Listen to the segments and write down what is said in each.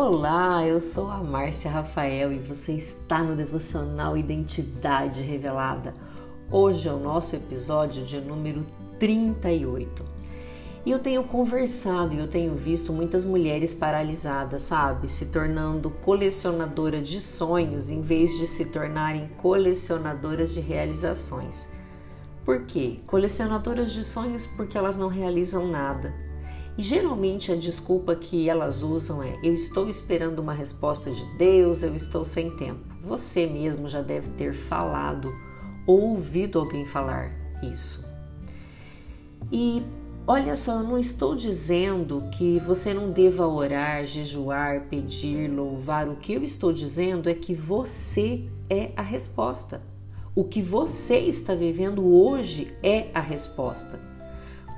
Olá, eu sou a Márcia Rafael e você está no devocional Identidade Revelada. Hoje é o nosso episódio de número 38. E eu tenho conversado e eu tenho visto muitas mulheres paralisadas, sabe? Se tornando colecionadoras de sonhos em vez de se tornarem colecionadoras de realizações. Por quê? Colecionadoras de sonhos porque elas não realizam nada. E geralmente a desculpa que elas usam é: eu estou esperando uma resposta de Deus, eu estou sem tempo. Você mesmo já deve ter falado ou ouvido alguém falar isso. E olha só, eu não estou dizendo que você não deva orar, jejuar, pedir, louvar. O que eu estou dizendo é que você é a resposta. O que você está vivendo hoje é a resposta.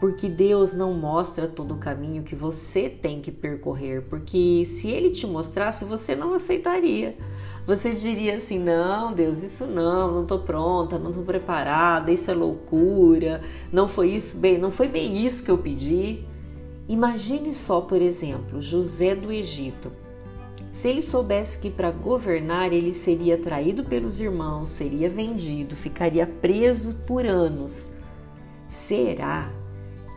Porque Deus não mostra todo o caminho que você tem que percorrer, porque se ele te mostrasse, você não aceitaria. Você diria assim: "Não, Deus, isso não, não estou pronta, não estou preparada, isso é loucura, não foi isso bem, não foi bem isso que eu pedi". Imagine só, por exemplo, José do Egito. Se ele soubesse que para governar ele seria traído pelos irmãos, seria vendido, ficaria preso por anos, será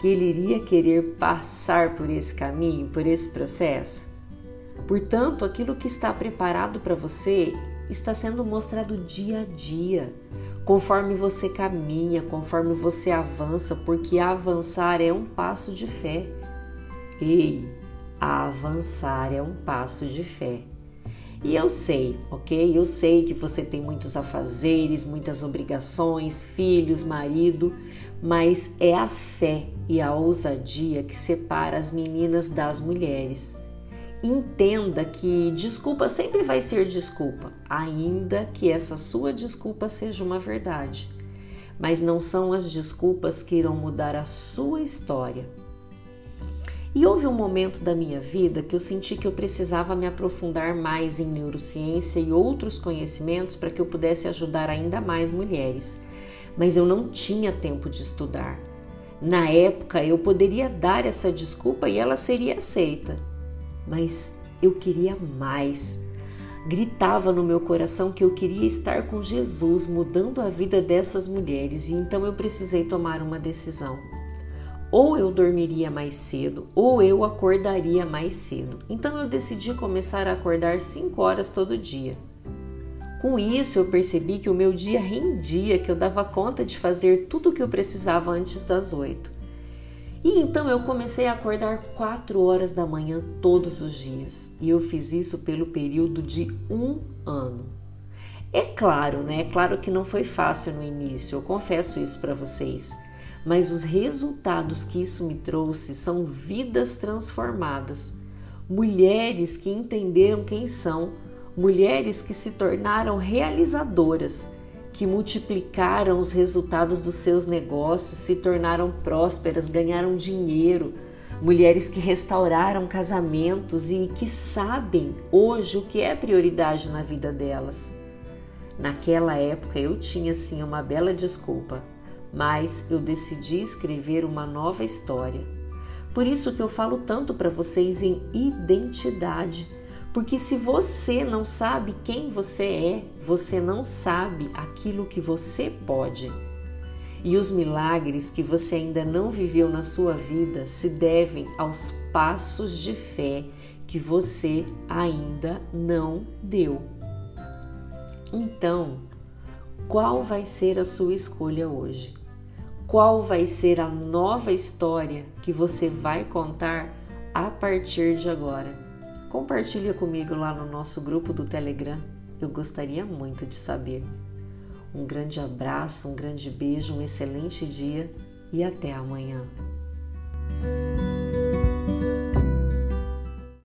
que ele iria querer passar por esse caminho, por esse processo? Portanto, aquilo que está preparado para você está sendo mostrado dia a dia, conforme você caminha, conforme você avança, porque avançar é um passo de fé. Ei, avançar é um passo de fé. E eu sei, ok? Eu sei que você tem muitos afazeres, muitas obrigações, filhos, marido, mas é a fé e a ousadia que separa as meninas das mulheres. Entenda que desculpa sempre vai ser desculpa, ainda que essa sua desculpa seja uma verdade. Mas não são as desculpas que irão mudar a sua história. E houve um momento da minha vida que eu senti que eu precisava me aprofundar mais em neurociência e outros conhecimentos para que eu pudesse ajudar ainda mais mulheres. Mas eu não tinha tempo de estudar. Na época eu poderia dar essa desculpa e ela seria aceita. Mas eu queria mais. Gritava no meu coração que eu queria estar com Jesus, mudando a vida dessas mulheres, e então eu precisei tomar uma decisão ou eu dormiria mais cedo ou eu acordaria mais cedo. Então eu decidi começar a acordar 5 horas todo dia. Com isso eu percebi que o meu dia rendia, que eu dava conta de fazer tudo o que eu precisava antes das 8. E então eu comecei a acordar 4 horas da manhã todos os dias. E eu fiz isso pelo período de um ano. É claro, né? É claro que não foi fácil no início, eu confesso isso para vocês mas os resultados que isso me trouxe são vidas transformadas, mulheres que entenderam quem são, mulheres que se tornaram realizadoras, que multiplicaram os resultados dos seus negócios, se tornaram prósperas, ganharam dinheiro, mulheres que restauraram casamentos e que sabem hoje o que é prioridade na vida delas. Naquela época eu tinha sim uma bela desculpa mas eu decidi escrever uma nova história. Por isso que eu falo tanto para vocês em identidade, porque se você não sabe quem você é, você não sabe aquilo que você pode. E os milagres que você ainda não viveu na sua vida se devem aos passos de fé que você ainda não deu. Então, qual vai ser a sua escolha hoje? qual vai ser a nova história que você vai contar a partir de agora. Compartilha comigo lá no nosso grupo do Telegram. Eu gostaria muito de saber. Um grande abraço, um grande beijo, um excelente dia e até amanhã.